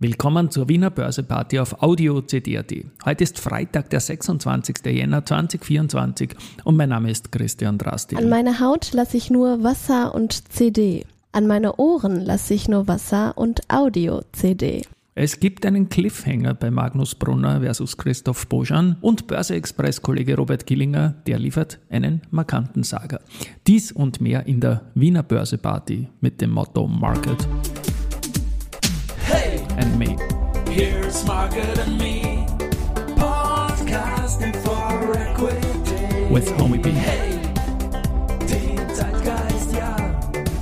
Willkommen zur Wiener Börseparty auf Audio CD.at. Heute ist Freitag, der 26. Jänner 2024 und mein Name ist Christian Drasti. An meine Haut lasse ich nur Wasser und CD. An meine Ohren lasse ich nur Wasser und Audio CD. Es gibt einen Cliffhanger bei Magnus Brunner versus Christoph Boschan und Börse-Express-Kollege Robert Gillinger, der liefert einen markanten Sager. Dies und mehr in der Wiener Börseparty mit dem Motto Market and me. Here's Market and me, podcasting for equity. With Homie B. Hey, den Zeitgeist, ja,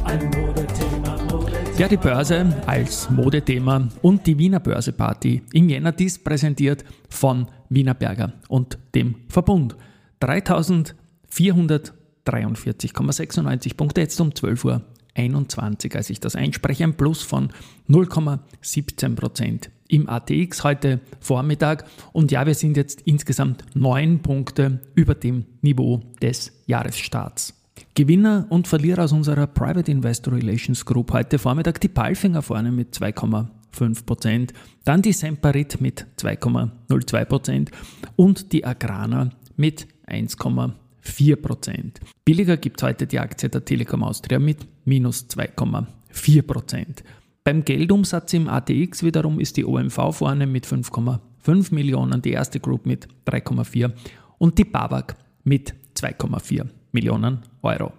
ein Modethema, Modethema. Ja, die Börse als Modethema und die Wiener Börseparty im Jänner dies präsentiert von Wiener Berger und dem Verbund. 3443,96 Punkte jetzt um 12 Uhr 21, als ich das einspreche, ein Plus von 0,17 Prozent im ATX heute Vormittag. Und ja, wir sind jetzt insgesamt neun Punkte über dem Niveau des Jahresstarts. Gewinner und Verlierer aus unserer Private Investor Relations Group heute Vormittag die Palfinger vorne mit 2,5 Prozent, dann die Semperit mit 2,02 Prozent und die Agrana mit 1,5 4%. Billiger gibt es heute die Aktie der Telekom Austria mit minus 2,4%. Beim Geldumsatz im ATX wiederum ist die OMV vorne mit 5,5 Millionen, die erste Group mit 3,4 und die BAWAG mit 2,4 Millionen Euro.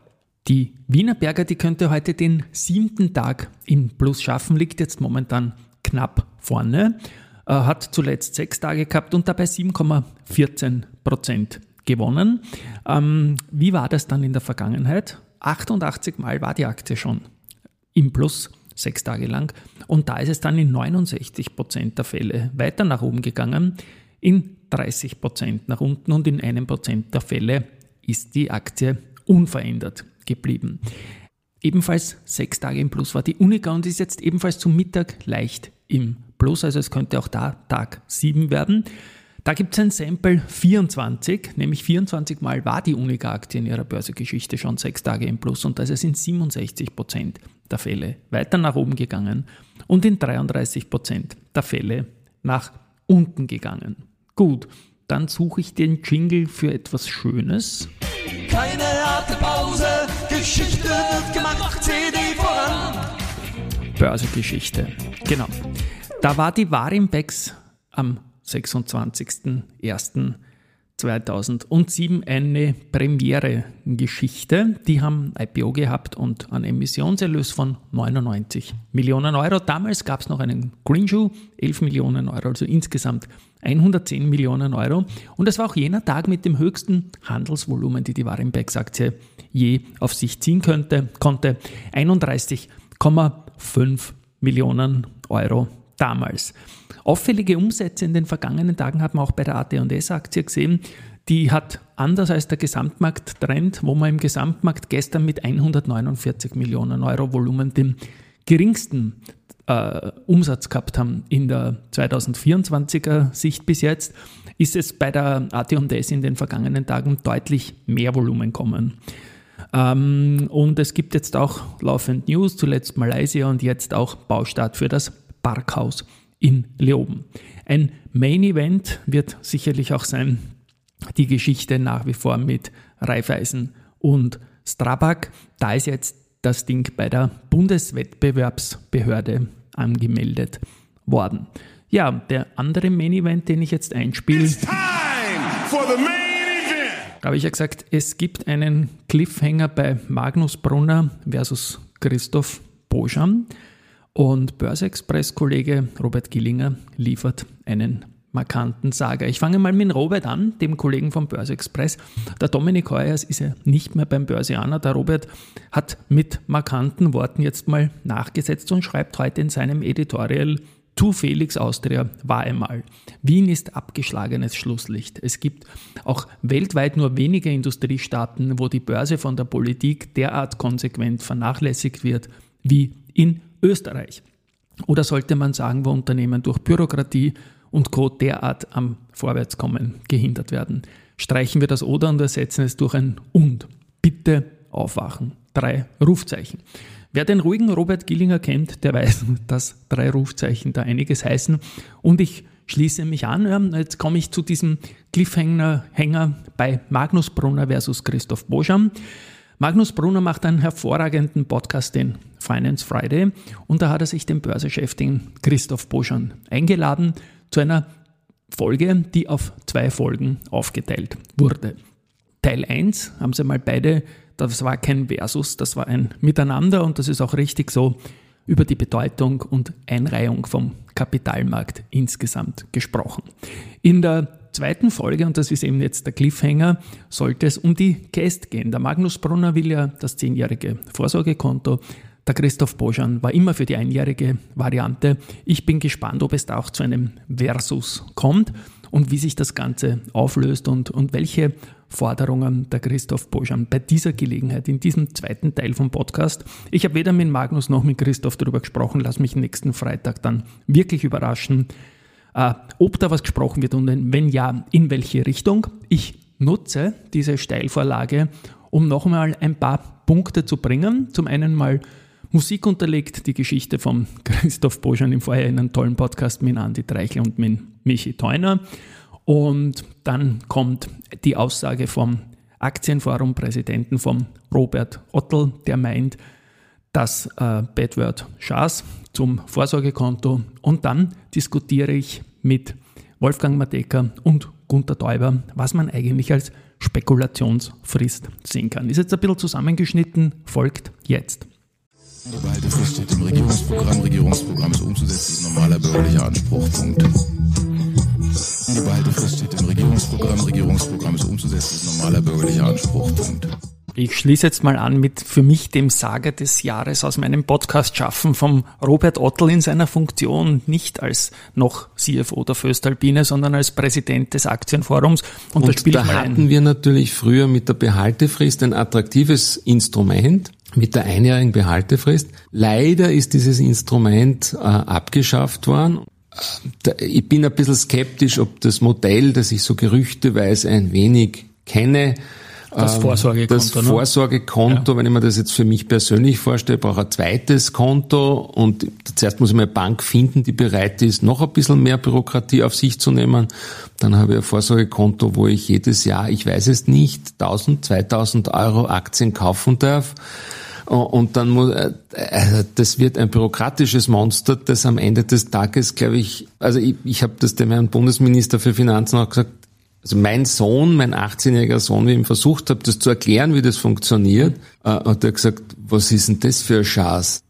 Die Wiener Berger, die könnte heute den siebten Tag im Plus schaffen, liegt jetzt momentan knapp vorne, äh, hat zuletzt sechs Tage gehabt und dabei 7,14 Prozent gewonnen. Ähm, wie war das dann in der Vergangenheit? 88 Mal war die Aktie schon im Plus, sechs Tage lang. Und da ist es dann in 69 Prozent der Fälle weiter nach oben gegangen, in 30 Prozent nach unten und in einem Prozent der Fälle ist die Aktie unverändert geblieben. Ebenfalls sechs Tage im Plus war die Unica und ist jetzt ebenfalls zum Mittag leicht im Plus, also es könnte auch da Tag 7 werden. Da gibt es ein Sample 24, nämlich 24 Mal war die Unica-Aktie in ihrer Börsegeschichte schon sechs Tage im Plus und da ist in 67 Prozent der Fälle weiter nach oben gegangen und in 33 Prozent der Fälle nach unten gegangen. Gut, dann suche ich den Jingle für etwas Schönes. Keine harte Pause, Geschichte wird gemacht, CD voran. Börsegeschichte, genau. Da war die Warimbex am 26.01.2007 eine Premiere-Geschichte. Die haben IPO gehabt und einen Emissionserlös von 99 Millionen Euro. Damals gab es noch einen Greenshoe, 11 Millionen Euro, also insgesamt 110 Millionen Euro. Und das war auch jener Tag mit dem höchsten Handelsvolumen, die die Warenbergs-Aktie je auf sich ziehen könnte, konnte. 31,5 Millionen Euro damals. Auffällige Umsätze in den vergangenen Tagen hat man auch bei der AT&S-Aktie gesehen. Die hat anders als der Gesamtmarkttrend, wo man im Gesamtmarkt gestern mit 149 Millionen Euro Volumen den geringsten äh, Umsatz gehabt haben in der 2024er Sicht bis jetzt, ist es bei der AT&S in den vergangenen Tagen deutlich mehr Volumen kommen. Ähm, und es gibt jetzt auch laufend News, zuletzt Malaysia und jetzt auch Baustart für das Parkhaus in Leoben. Ein Main Event wird sicherlich auch sein, die Geschichte nach wie vor mit Raiffeisen und Strabag. Da ist jetzt das Ding bei der Bundeswettbewerbsbehörde angemeldet worden. Ja, der andere Main Event, den ich jetzt einspiele, habe ich ja gesagt, es gibt einen Cliffhanger bei Magnus Brunner versus Christoph Boschan. Und Börse-Express-Kollege Robert Gillinger liefert einen markanten Sager. Ich fange mal mit Robert an, dem Kollegen vom Börse Express. Der Dominik Heuers ist ja nicht mehr beim Börsianer. Der Robert hat mit markanten Worten jetzt mal nachgesetzt und schreibt heute in seinem Editorial To Felix Austria war einmal. Wien ist abgeschlagenes Schlusslicht. Es gibt auch weltweit nur wenige Industriestaaten, wo die Börse von der Politik derart konsequent vernachlässigt wird wie in Österreich? Oder sollte man sagen, wo Unternehmen durch Bürokratie und Co. derart am Vorwärtskommen gehindert werden? Streichen wir das Oder und ersetzen es durch ein Und. Bitte aufwachen. Drei Rufzeichen. Wer den ruhigen Robert Gillinger kennt, der weiß, dass drei Rufzeichen da einiges heißen. Und ich schließe mich an. Jetzt komme ich zu diesem Cliffhanger bei Magnus Brunner versus Christoph Boscham. Magnus Brunner macht einen hervorragenden Podcast, den Finance Friday, und da hat er sich den Börsechef, den Christoph Boschan, eingeladen zu einer Folge, die auf zwei Folgen aufgeteilt wurde. Teil 1 haben sie mal beide, das war kein Versus, das war ein Miteinander und das ist auch richtig so, über die Bedeutung und Einreihung vom Kapitalmarkt insgesamt gesprochen. In der zweiten Folge, und das ist eben jetzt der Cliffhanger, sollte es um die Käst gehen. Der Magnus Brunner will ja das zehnjährige Vorsorgekonto. Der Christoph Boschan war immer für die einjährige Variante. Ich bin gespannt, ob es da auch zu einem Versus kommt und wie sich das Ganze auflöst und, und welche Forderungen der Christoph Boschan bei dieser Gelegenheit, in diesem zweiten Teil vom Podcast. Ich habe weder mit Magnus noch mit Christoph darüber gesprochen, lass mich nächsten Freitag dann wirklich überraschen, äh, ob da was gesprochen wird und wenn ja, in welche Richtung. Ich nutze diese Steilvorlage, um nochmal ein paar Punkte zu bringen. Zum einen mal Musik unterlegt, die Geschichte von Christoph Boschan im Vorher in einem tollen Podcast mit Andi Treichel und mit Michi Theuner. Und dann kommt die Aussage vom Aktienforum-Präsidenten von Robert Ottel, der meint, das äh, Bedword Schaas zum Vorsorgekonto. Und dann diskutiere ich mit Wolfgang Mateka und Gunther Täuber, was man eigentlich als Spekulationsfrist sehen kann. Ist jetzt ein bisschen zusammengeschnitten, folgt jetzt. Behalte fest steht im Regierungsprogramm. Regierungsprogramm ist umzusetzen, ist normaler bürgerlicher Anspruch. Punkt. Die Behaltefrist steht im Regierungsprogramm. Regierungsprogramm ist umzusetzen, ist normaler bürgerlicher Anspruch. Punkt. Ich schließe jetzt mal an mit für mich dem Sager des Jahres aus meinem Podcast Schaffen vom Robert Ottel in seiner Funktion, nicht als noch CFO der Föstalpine, sondern als Präsident des Aktienforums. Und, Und da, da hatten ein. wir natürlich früher mit der Behaltefrist ein attraktives Instrument mit der einjährigen Behaltefrist. Leider ist dieses Instrument äh, abgeschafft worden ich bin ein bisschen skeptisch, ob das Modell, das ich so gerüchteweise ein wenig kenne, das ähm, Vorsorgekonto. Das ne? Vorsorgekonto, ja. wenn ich mir das jetzt für mich persönlich vorstelle, brauche ein zweites Konto und zuerst muss ich mir eine Bank finden, die bereit ist, noch ein bisschen mehr Bürokratie auf sich zu nehmen. Dann habe ich ein Vorsorgekonto, wo ich jedes Jahr, ich weiß es nicht, 1000, 2000 Euro Aktien kaufen darf. Und dann muss, äh, also das wird ein bürokratisches Monster, das am Ende des Tages, glaube ich, also ich, ich habe das dem Herrn Bundesminister für Finanzen auch gesagt, also mein Sohn, mein 18-jähriger Sohn, wie ich ihm versucht habe, das zu erklären, wie das funktioniert, äh, hat er gesagt, was ist denn das für ein Schatz?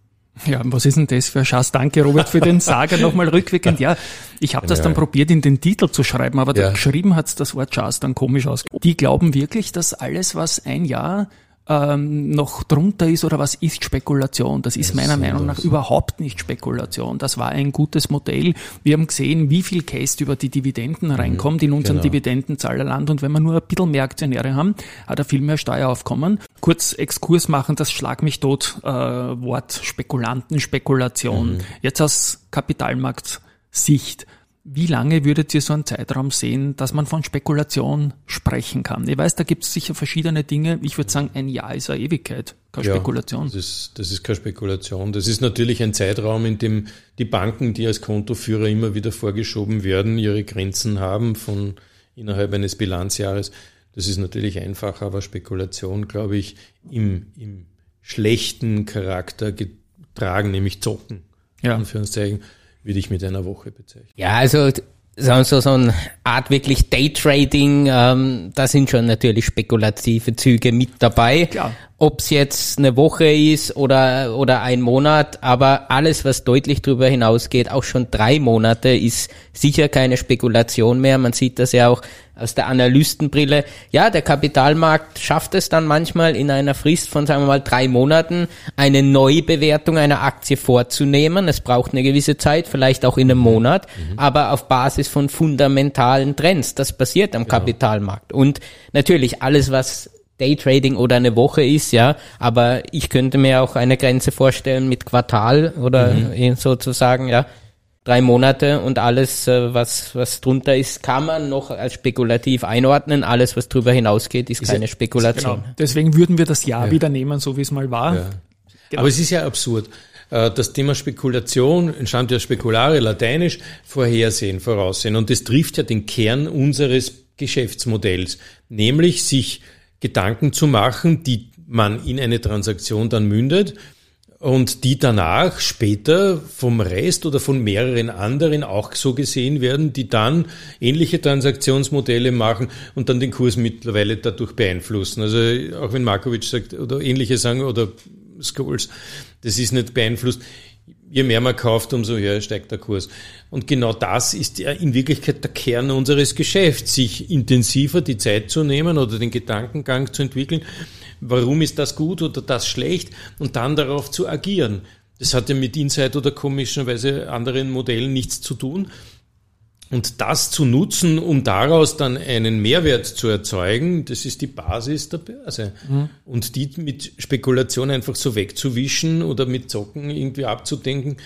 Ja, was ist denn das für ein Schatz? Danke, Robert, für den Sager nochmal rückwirkend. Ja, ich habe das dann probiert, in den Titel zu schreiben, aber ja. geschrieben hat's das Wort Schatz dann komisch aus. Die glauben wirklich, dass alles, was ein Jahr ähm, noch drunter ist oder was ist Spekulation. Das ist meiner Meinung nach überhaupt nicht Spekulation. Das war ein gutes Modell. Wir haben gesehen, wie viel Cash über die Dividenden mhm. reinkommt in unserem genau. Dividendenzahlerland und wenn wir nur ein bisschen mehr Aktionäre haben, hat er viel mehr Steueraufkommen. Kurz Exkurs machen, das Schlag mich tot äh, Wort Spekulanten, Spekulation. Mhm. Jetzt aus Kapitalmarktsicht wie lange würdet ihr so einen Zeitraum sehen, dass man von Spekulation sprechen kann? Ich weiß, da gibt es sicher verschiedene Dinge. Ich würde sagen, ein Jahr ist eine Ewigkeit, keine ja, Spekulation. Das ist, das ist keine Spekulation. Das ist natürlich ein Zeitraum, in dem die Banken, die als Kontoführer immer wieder vorgeschoben werden, ihre Grenzen haben von innerhalb eines Bilanzjahres. Das ist natürlich einfacher, aber Spekulation, glaube ich, im, im schlechten Charakter getragen, nämlich Zocken. Ja. Anführungszeichen würde ich mit einer Woche bezeichnen. Ja, also so, so eine Art wirklich Daytrading, ähm, da sind schon natürlich spekulative Züge mit dabei. Klar. Ob es jetzt eine Woche ist oder, oder ein Monat, aber alles, was deutlich darüber hinausgeht, auch schon drei Monate, ist sicher keine Spekulation mehr. Man sieht das ja auch aus der Analystenbrille. Ja, der Kapitalmarkt schafft es dann manchmal in einer Frist von, sagen wir mal, drei Monaten eine Neubewertung einer Aktie vorzunehmen. Es braucht eine gewisse Zeit, vielleicht auch in einem Monat, mhm. aber auf Basis von fundamentalen Trends. Das passiert am genau. Kapitalmarkt. Und natürlich alles, was Daytrading oder eine Woche ist, ja, aber ich könnte mir auch eine Grenze vorstellen mit Quartal oder mhm. sozusagen, ja, drei Monate und alles, äh, was, was drunter ist, kann man noch als spekulativ einordnen. Alles, was drüber hinausgeht, ist, ist keine Spekulation. Genau. Deswegen würden wir das Jahr ja. wieder nehmen, so wie es mal war. Ja. Genau. Aber es ist ja absurd. Äh, das Thema Spekulation entstammt ja spekulare, lateinisch, vorhersehen, voraussehen. Und das trifft ja den Kern unseres Geschäftsmodells, nämlich sich Gedanken zu machen, die man in eine Transaktion dann mündet und die danach später vom Rest oder von mehreren anderen auch so gesehen werden, die dann ähnliche Transaktionsmodelle machen und dann den Kurs mittlerweile dadurch beeinflussen. Also auch wenn Markovic sagt oder ähnliche sagen oder Scholes, das ist nicht beeinflusst. Je mehr man kauft, umso höher steigt der Kurs. Und genau das ist in Wirklichkeit der Kern unseres Geschäfts, sich intensiver die Zeit zu nehmen oder den Gedankengang zu entwickeln warum ist das gut oder das schlecht und dann darauf zu agieren. Das hat ja mit Insight oder komischerweise anderen Modellen nichts zu tun. Und das zu nutzen, um daraus dann einen Mehrwert zu erzeugen, das ist die Basis der Börse. Mhm. Und die mit Spekulation einfach so wegzuwischen oder mit Zocken irgendwie abzudenken,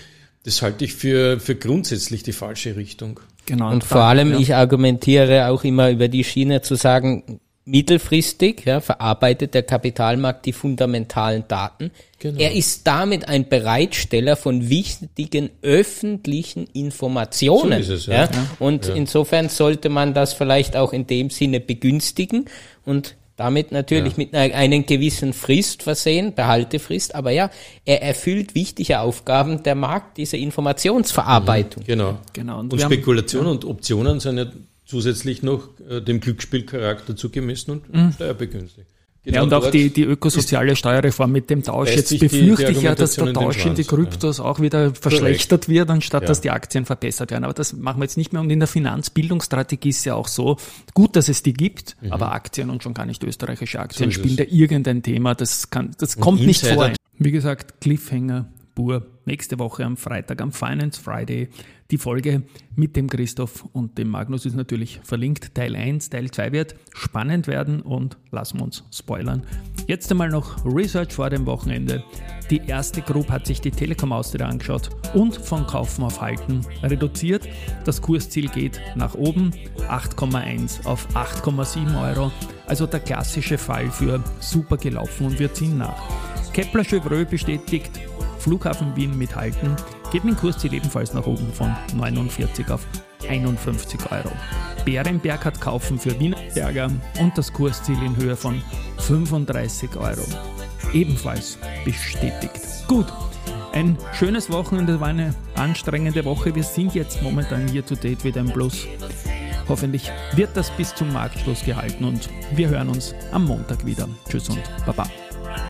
das halte ich für, für grundsätzlich die falsche Richtung. Genau. Und, und vor allem, ja. ich argumentiere auch immer über die Schiene zu sagen, mittelfristig ja, verarbeitet der Kapitalmarkt die fundamentalen Daten. Genau. Er ist damit ein Bereitsteller von wichtigen öffentlichen Informationen. So es, ja. ja. Und ja. insofern sollte man das vielleicht auch in dem Sinne begünstigen und damit natürlich mit einer, einer gewissen Frist versehen, Behaltefrist, aber ja, er erfüllt wichtige Aufgaben der Markt, diese Informationsverarbeitung. Genau. genau. Und, und Spekulation haben, und Optionen sind ja zusätzlich noch äh, dem Glücksspielcharakter zugemessen und mhm. steuerbegünstigt. Genau ja, und auch die, die ökosoziale Steuerreform mit dem Tausch. Jetzt befürchte die, die ich ja, dass der Tausch in die Kryptos ja. auch wieder verschlechtert Korrekt. wird, anstatt ja. dass die Aktien verbessert werden. Aber das machen wir jetzt nicht mehr. Und in der Finanzbildungsstrategie ist ja auch so, gut, dass es die gibt, mhm. aber Aktien und schon gar nicht österreichische Aktien so spielen da irgendein Thema. Das kann, das kommt nicht vor. Wie gesagt, Cliffhanger pur. Nächste Woche am Freitag, am Finance Friday, die Folge mit dem Christoph und dem Magnus ist natürlich verlinkt. Teil 1, Teil 2 wird spannend werden und lassen wir uns spoilern. Jetzt einmal noch Research vor dem Wochenende. Die erste Group hat sich die Telekom Austria angeschaut und von Kaufen auf Halten reduziert. Das Kursziel geht nach oben, 8,1 auf 8,7 Euro. Also der klassische Fall für super gelaufen und wir ziehen nach. Kepler Chevreux bestätigt Flughafen Wien mithalten, geht mein Kursziel ebenfalls nach oben von 49 auf 51 Euro. Bärenberg hat kaufen für Wienerberger und das Kursziel in Höhe von 35 Euro. Ebenfalls bestätigt. Gut, ein schönes Wochenende, war eine anstrengende Woche. Wir sind jetzt momentan hier zu date wieder im Plus. Hoffentlich wird das bis zum Marktschluss gehalten und wir hören uns am Montag wieder. Tschüss und Baba.